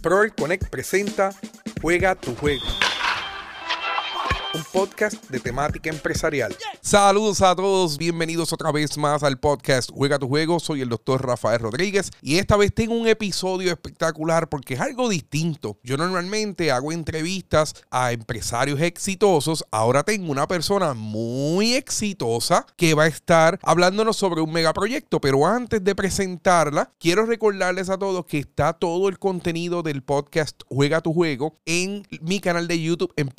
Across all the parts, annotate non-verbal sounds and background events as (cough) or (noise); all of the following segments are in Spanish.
Proel Connect presenta Juega tu juego un podcast de temática empresarial. Saludos a todos, bienvenidos otra vez más al podcast Juega tu juego. Soy el doctor Rafael Rodríguez y esta vez tengo un episodio espectacular porque es algo distinto. Yo normalmente hago entrevistas a empresarios exitosos. Ahora tengo una persona muy exitosa que va a estar hablándonos sobre un megaproyecto. Pero antes de presentarla, quiero recordarles a todos que está todo el contenido del podcast Juega tu juego en mi canal de YouTube en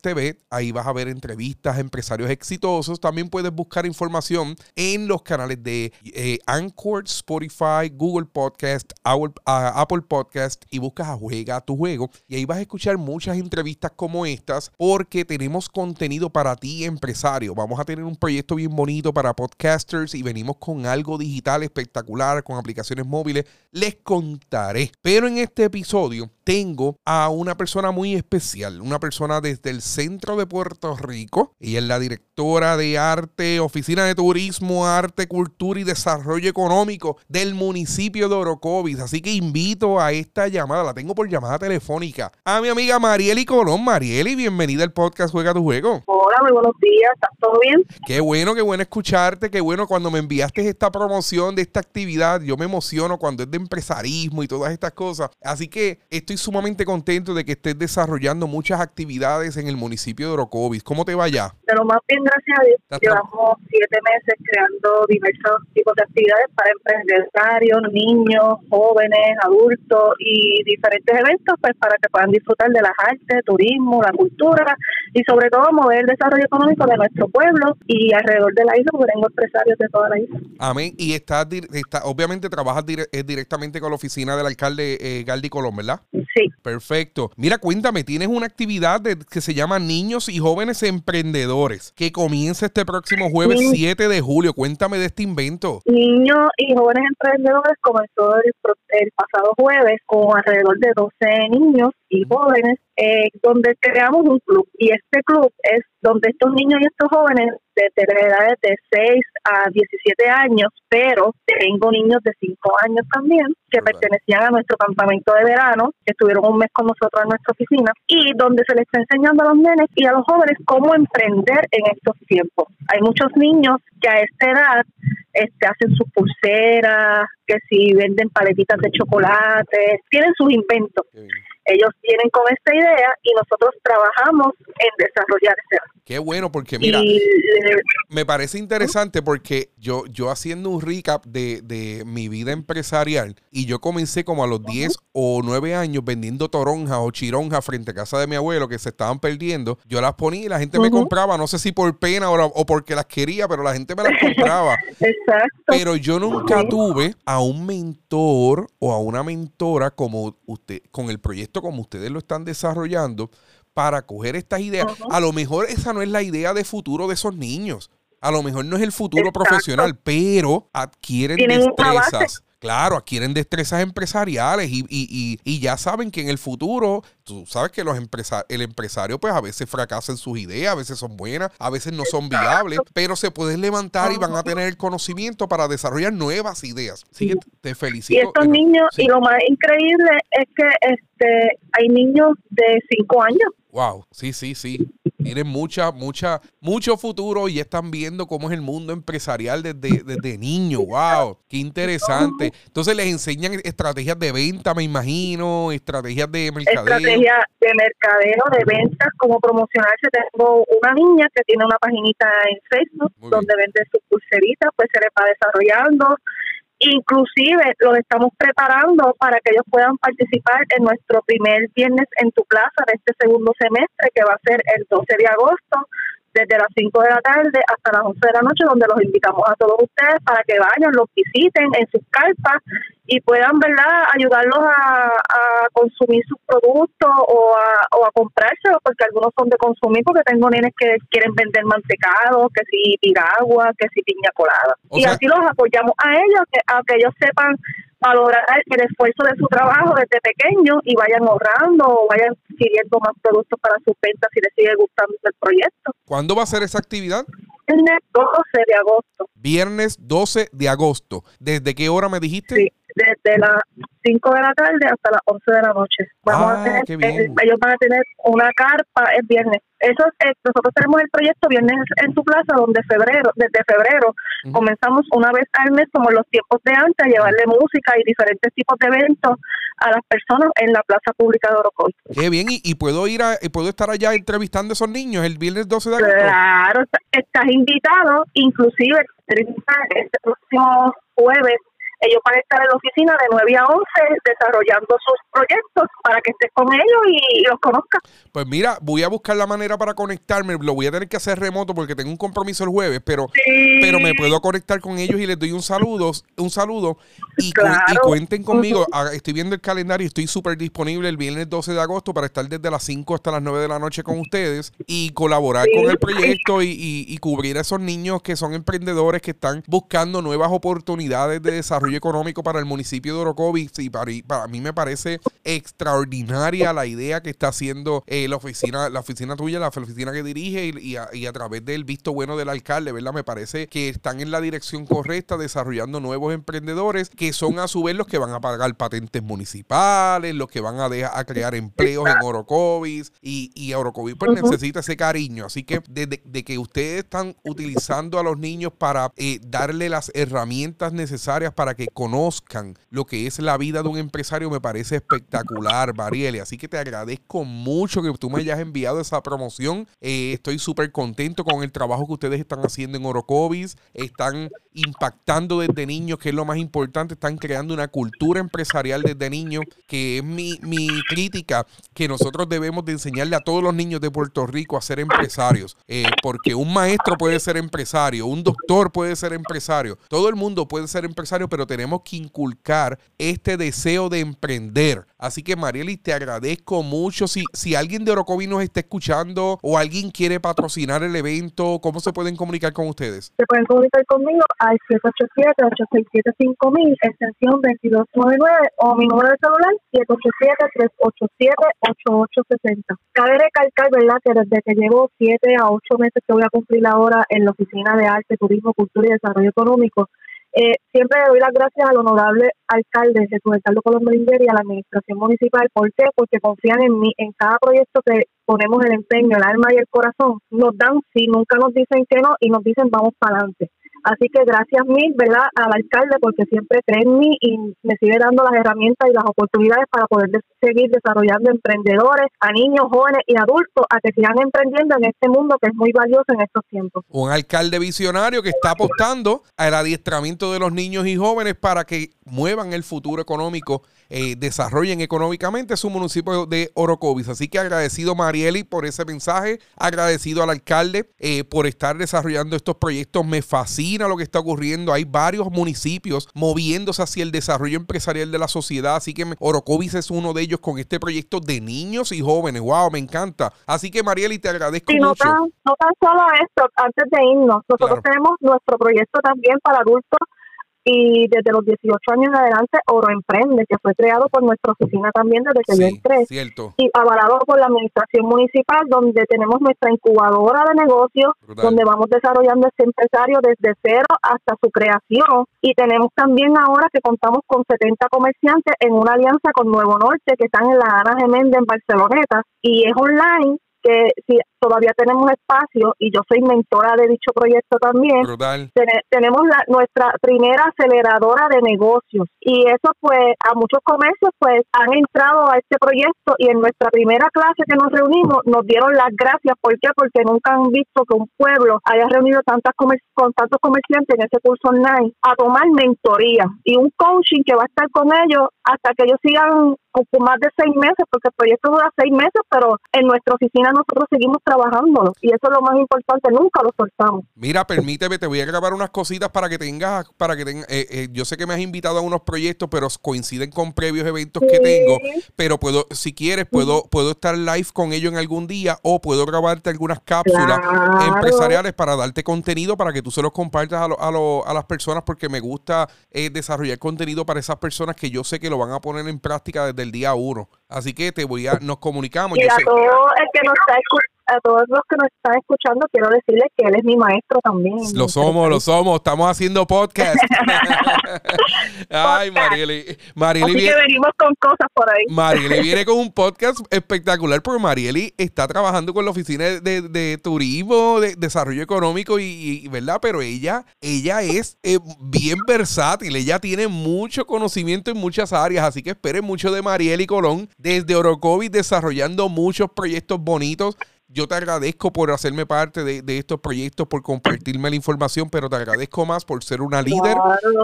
TV Ahí vas a ver entrevistas a empresarios exitosos. También puedes buscar información en los canales de eh, Anchor, Spotify, Google Podcast, Apple Podcast y buscas a Juega tu juego. Y ahí vas a escuchar muchas entrevistas como estas porque tenemos contenido para ti, empresario. Vamos a tener un proyecto bien bonito para podcasters y venimos con algo digital espectacular, con aplicaciones móviles. Les contaré. Pero en este episodio tengo a una persona muy especial, una persona desde el centro de Puerto Rico. Ella es la directora de arte, oficina de turismo, arte, cultura y desarrollo económico del municipio de Orocovis. Así que invito a esta llamada, la tengo por llamada telefónica, a mi amiga Marieli Colón. Marieli, bienvenida al podcast Juega tu Juego. Hola, muy buenos días, ¿estás todo bien? Qué bueno, qué bueno escucharte, qué bueno cuando me enviaste esta promoción de esta actividad. Yo me emociono cuando es de empresarismo y todas estas cosas. Así que estoy sumamente contento de que estés desarrollando muchas actividades en el municipio de Orocovis. ¿Cómo te va ya? De lo más bien, gracias a Dios. Llevamos siete meses creando diversos tipos de actividades para empresarios, niños, jóvenes, adultos y diferentes eventos pues para que puedan disfrutar de las artes, turismo, la cultura y sobre todo mover el desarrollo económico de nuestro pueblo y alrededor de la isla, porque tengo empresarios de toda la isla. Amén. Y estás, está, obviamente trabajas directamente con la oficina del alcalde eh, Galdi Colón, ¿verdad? Sí. Perfecto. Mira, cuéntame, tienes una actividad que se llama Niños y Jóvenes Emprendedores que comienza este próximo jueves 7 de julio. Cuéntame de este invento. Niños y Jóvenes Emprendedores comenzó el, el pasado jueves con alrededor de 12 niños y jóvenes eh, donde creamos un club y este club es donde estos niños y estos jóvenes de, edades de 6 a 17 años, pero tengo niños de 5 años también que pertenecían a nuestro campamento de verano, que estuvieron un mes con nosotros en nuestra oficina y donde se les está enseñando a los nenes y a los jóvenes cómo emprender en estos tiempos. Hay muchos niños que a esta edad este, hacen sus pulseras, que si venden paletitas de chocolate, tienen sus inventos. Ellos vienen con esta idea y nosotros trabajamos en desarrollar ese Qué bueno, porque mira, me parece interesante porque yo, yo haciendo un recap de, de, mi vida empresarial y yo comencé como a los 10 o 9 años vendiendo toronjas o chironjas frente a casa de mi abuelo que se estaban perdiendo. Yo las ponía y la gente me compraba, no sé si por pena o, o, porque las quería, pero la gente me las compraba. (laughs) Exacto. Pero yo nunca tuve a un mentor o a una mentora como usted, con el proyecto como ustedes lo están desarrollando para coger estas ideas. A lo mejor esa no es la idea de futuro de esos niños. A lo mejor no es el futuro profesional, pero adquieren destrezas. Claro, adquieren destrezas empresariales y, y, y, ya saben que en el futuro, tú sabes que los el empresario pues a veces fracasa en sus ideas, a veces son buenas, a veces no son viables, pero se pueden levantar y van a tener el conocimiento para desarrollar nuevas ideas. Así que te felicito. Y estos niños, y lo más increíble es que este hay niños de 5 años. Wow, sí, sí, sí tienen mucha, mucha, mucho futuro y están viendo cómo es el mundo empresarial desde, desde niño. ¡Wow! ¡Qué interesante! Entonces les enseñan estrategias de venta, me imagino, estrategias de mercadeo. Estrategias de mercadeo, de ventas, cómo promocionarse. Tengo una niña que tiene una paginita en Facebook donde vende sus pulseritas, pues se le va desarrollando Inclusive los estamos preparando para que ellos puedan participar en nuestro primer viernes en tu plaza de este segundo semestre, que va a ser el 12 de agosto, desde las 5 de la tarde hasta las 11 de la noche, donde los invitamos a todos ustedes para que vayan, los visiten en sus carpas y puedan, ¿verdad?, ayudarlos a, consumir sus productos o a, o a comprárselos, porque algunos son de consumir, porque tengo nenes que quieren vender mantecado, que si piragua, que si piña colada. y así los apoyamos a ellos, que, a que ellos sepan valorar el esfuerzo de su trabajo desde pequeño y vayan ahorrando o vayan adquiriendo más productos para sus ventas si les sigue gustando el proyecto. ¿Cuándo va a ser esa actividad? Viernes 12 de agosto. Viernes 12 de agosto. ¿Desde qué hora me dijiste? Sí desde las 5 de la tarde hasta las 11 de la noche. Vamos a Ah, tener, qué bien. eh, ellos van a tener una carpa el viernes. Eso es, eh, nosotros tenemos el proyecto Viernes en tu plaza, donde febrero, desde febrero Ujú. comenzamos una vez al mes, como en los tiempos de antes, a llevarle música y diferentes tipos de eventos a las personas en la plaza pública de Orocovi. Qué bien, y, y puedo ir a, y puedo estar allá entrevistando a esos niños el viernes 12 de agosto. Claro, est- estás invitado, inclusive este próximo jueves ellos van a estar en la oficina de 9 a 11 desarrollando sus proyectos para que estés con ellos y, y los conozcas. Pues mira, voy a buscar la manera para conectarme. Lo voy a tener que hacer remoto porque tengo un compromiso el jueves, pero Sí. pero me puedo conectar con ellos y les doy un saludo, un saludo y, cu- y Claro. cuenten conmigo. Ah, Estoy viendo el calendario estoy súper disponible el viernes 12 de agosto para estar desde las 5 hasta las 9 de la noche con ustedes y colaborar Sí. con el proyecto y, y- y cubrir a esos niños que son emprendedores que están buscando nuevas oportunidades de desarrollo económico para el municipio de Orocovis. Y para, para mí me parece extraordinaria la idea que está haciendo eh, la oficina, la oficina tuya, la oficina que dirige y, y a, y a través del visto bueno del alcalde, ¿verdad? Me parece que están en la dirección correcta, desarrollando nuevos emprendedores que son a su vez los que van a pagar patentes municipales, los que van a, crear empleos en Orocovis y, y Orocovis pues necesita ese cariño. Así que desde de que ustedes están utilizando a los niños para eh, darle las herramientas necesarias para que conozcan lo que es la vida de un empresario, me parece espectacular, Marieli. Así que te agradezco mucho que tú me hayas enviado esa promoción. Eh, estoy súper contento con el trabajo que ustedes están haciendo en Orocovis. Están impactando desde niños, que es lo más importante. Están creando una cultura empresarial desde niños, que es mi, mi crítica, que nosotros debemos de enseñarle a todos los niños de Puerto Rico a ser empresarios. Eh, porque un maestro puede ser empresario, un doctor puede ser empresario, todo el mundo puede ser empresario, pero tenemos que inculcar este deseo de emprender. Así que Marieli, te agradezco mucho. Si, si alguien de Orocovi nos está escuchando o alguien quiere patrocinar el evento, ¿cómo se pueden comunicar con ustedes? Se pueden comunicar conmigo al 787-867-5000, extensión 2299 o mi número de celular 787-387-8860. Cabe recalcar, ¿verdad?, que desde que llevo 7 a 8 meses que voy a cumplir ahora en la Oficina de Arte, Turismo, Cultura y Desarrollo Económico, eh, siempre doy las gracias al honorable alcalde Jesús Ricardo Colón Melinger y a la administración municipal. ¿Por qué? Porque confían en mí, en cada proyecto que ponemos el empeño, el alma y el corazón. Nos dan sí, nunca nos dicen que no y nos dicen vamos para adelante. Así que gracias mil, ¿verdad?, al alcalde porque siempre cree en mí y me sigue dando las herramientas y las oportunidades para poder de- seguir desarrollando emprendedores, a niños, jóvenes y adultos a que sigan emprendiendo en este mundo que es muy valioso en estos tiempos. Un alcalde visionario que está apostando al adiestramiento de los niños y jóvenes para que muevan el futuro económico, eh, desarrollen económicamente su municipio de Orocovis. Así que agradecido Marieli por ese mensaje, agradecido al alcalde eh, por estar desarrollando estos proyectos. Me fascina lo que está ocurriendo. Hay varios municipios moviéndose hacia el desarrollo empresarial de la sociedad. Así que Orocovis es uno de ellos con este proyecto de niños y jóvenes. Wow, me encanta. Así que Marieli, te agradezco Y no mucho. tan, no tan solo esto, antes de irnos, nosotros Claro. tenemos nuestro proyecto también para adultos y desde los 18 años en adelante, Oro Emprende, que fue creado por nuestra oficina también desde que yo Sí, entré cierto. y avalado por la administración municipal, donde tenemos nuestra incubadora de negocios, Brutal. donde vamos desarrollando este empresario desde cero hasta su creación. Y tenemos también ahora que contamos con 70 comerciantes en una alianza con Nuevo Norte, que están en la Ana Geméndez en Barceloneta, y es online que si todavía tenemos espacio y yo soy mentora de dicho proyecto también, Brutal. Tenemos la, nuestra primera aceleradora de negocios y eso pues a muchos comercios pues han entrado a este proyecto y en nuestra primera clase que nos reunimos nos dieron las gracias ¿por qué? porque nunca han visto que un pueblo haya reunido tantas comer- con tantos comerciantes en ese curso online a tomar mentoría y un coaching que va a estar con ellos hasta que ellos sigan con más de seis meses porque el proyecto dura seis meses pero en nuestra oficina nosotros seguimos trabajándolo y eso es lo más importante nunca lo soltamos Mira, permíteme, te voy a grabar unas cositas para que tengas, para que tengas, eh, eh, yo sé que me has invitado a unos proyectos, pero coinciden con previos eventos que tengo, pero puedo, si quieres, puedo, puedo estar live con ellos en algún día o puedo grabarte algunas cápsulas Claro. empresariales para darte contenido para que tú se los compartas a, lo- a, lo- a las personas porque me gusta eh, desarrollar contenido para esas personas que yo sé que lo van a poner en práctica desde el día uno. Así que te voy a, nos comunicamos. Y a todo el que nos está a todos los que nos están escuchando, quiero decirles que él es mi maestro también. Lo somos, lo somos. Estamos haciendo podcast. (laughs) Ay, Marieli. Marieli Así que venimos con cosas por ahí. Marieli viene (laughs) con un podcast espectacular porque Marieli está trabajando con la oficina de, de turismo, de desarrollo económico y, ¿verdad? Pero ella, ella es eh, bien versátil. Ella tiene mucho conocimiento en muchas áreas. Así que esperen mucho de Marieli Colón desde Orocovis desarrollando muchos proyectos bonitos. Yo te agradezco por hacerme parte de, estos proyectos, por compartirme la información, pero te agradezco más por ser una líder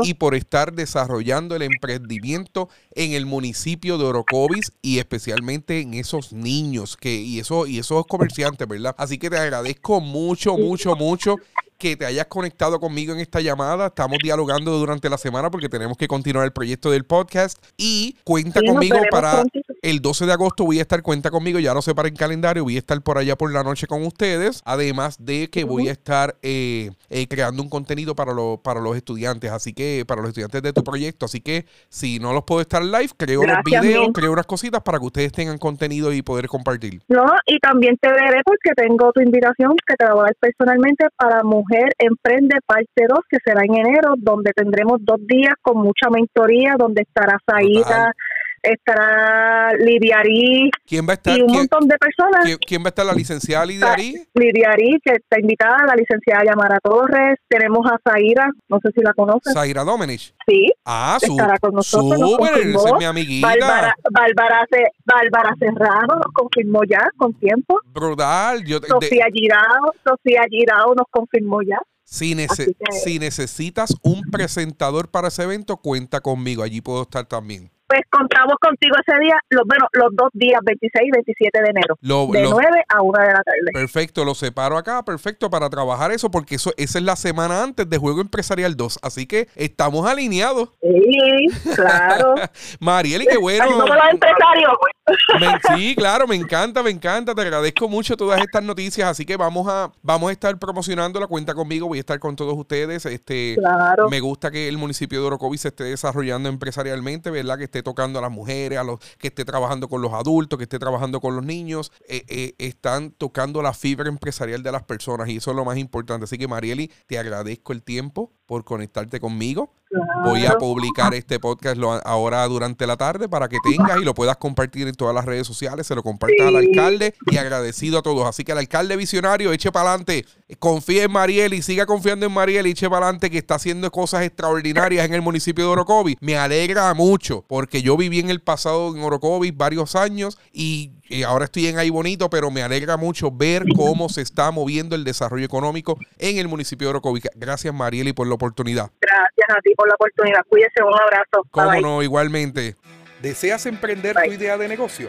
y por estar desarrollando el emprendimiento en el municipio de Orocovis y especialmente en esos niños que y eso y esos comerciantes, ¿verdad? Así que te agradezco mucho, mucho, mucho que te hayas conectado conmigo en esta llamada. Estamos dialogando durante la semana porque tenemos que continuar el proyecto del podcast. Y cuenta conmigo para el 12 de agosto. Voy a estar, cuenta conmigo, ya no sé para el calendario, voy a estar por allá por la noche con ustedes. Además de que voy a estar eh, eh, creando un contenido para, para los estudiantes. Así que, para los estudiantes de tu proyecto. Así que si no los puedo estar live, creo unos videos, creo unas cositas para que ustedes tengan contenido y poder compartir. No, y también te veré porque tengo tu invitación que te la voy a dar personalmente para mujeres Emprende parte 2, que será en enero, donde tendremos dos días con mucha mentoría, donde estará Saída, estará Lidiarí ¿Quién va a estar, y un montón de personas. ¿quién, va a estar la licenciada Lidiarí? Lidiarí, que está invitada, la licenciada Yamara Torres, tenemos a Zaira, no sé si la conoces. Zaira Domenech. Sí. Ah, estará con nosotros. Súper, esa es mi amiguita. Bárbara, Bárbara, Serrano nos confirmó ya con tiempo. Brutal. Yo, Sofía Girao, Sofía Girao nos confirmó ya. Si, si necesitas un presentador para ese evento, cuenta conmigo. Allí puedo estar también pues contamos contigo ese día, los, bueno, los dos días, 26 y 27 de enero, de 9 a 1 de la tarde. Perfecto, lo separo acá, perfecto, para trabajar eso, porque eso esa es la semana antes de Juego Empresarial 2, así que estamos alineados. Sí, claro. (laughs) Marieli, qué bueno. Sí, claro, me encanta, me encanta, te agradezco mucho todas estas noticias, así que vamos a vamos a estar promocionando la cuenta conmigo, voy a estar con todos ustedes. Este, claro. Me gusta que el municipio de Orocovis se esté desarrollando empresarialmente, ¿verdad? Que esté tocando a las mujeres, a los que esté trabajando con los adultos, que esté trabajando con los niños, eh, eh, están tocando la fibra empresarial de las personas y eso es lo más importante. Así que Marieli, te agradezco el tiempo por conectarte conmigo. Voy a publicar este podcast ahora durante la tarde para que tengas y lo puedas compartir en todas las redes sociales. Se lo compartas al alcalde y agradecido a todos. Así que al alcalde visionario, eche para adelante. Confíe en Mariel y siga confiando en Mariel y eche para adelante que está haciendo cosas extraordinarias en el municipio de Orocovis. Me alegra mucho porque yo viví en el pasado en Orocovis varios años y ahora estoy en ahí bonito, pero me alegra mucho ver cómo se está moviendo el desarrollo económico en el municipio de Orocovis. Gracias, Marieli, por la oportunidad. Gracias a ti por la oportunidad. Cuídese, un abrazo. Cómo no, igualmente. ¿Deseas emprender tu idea de negocio?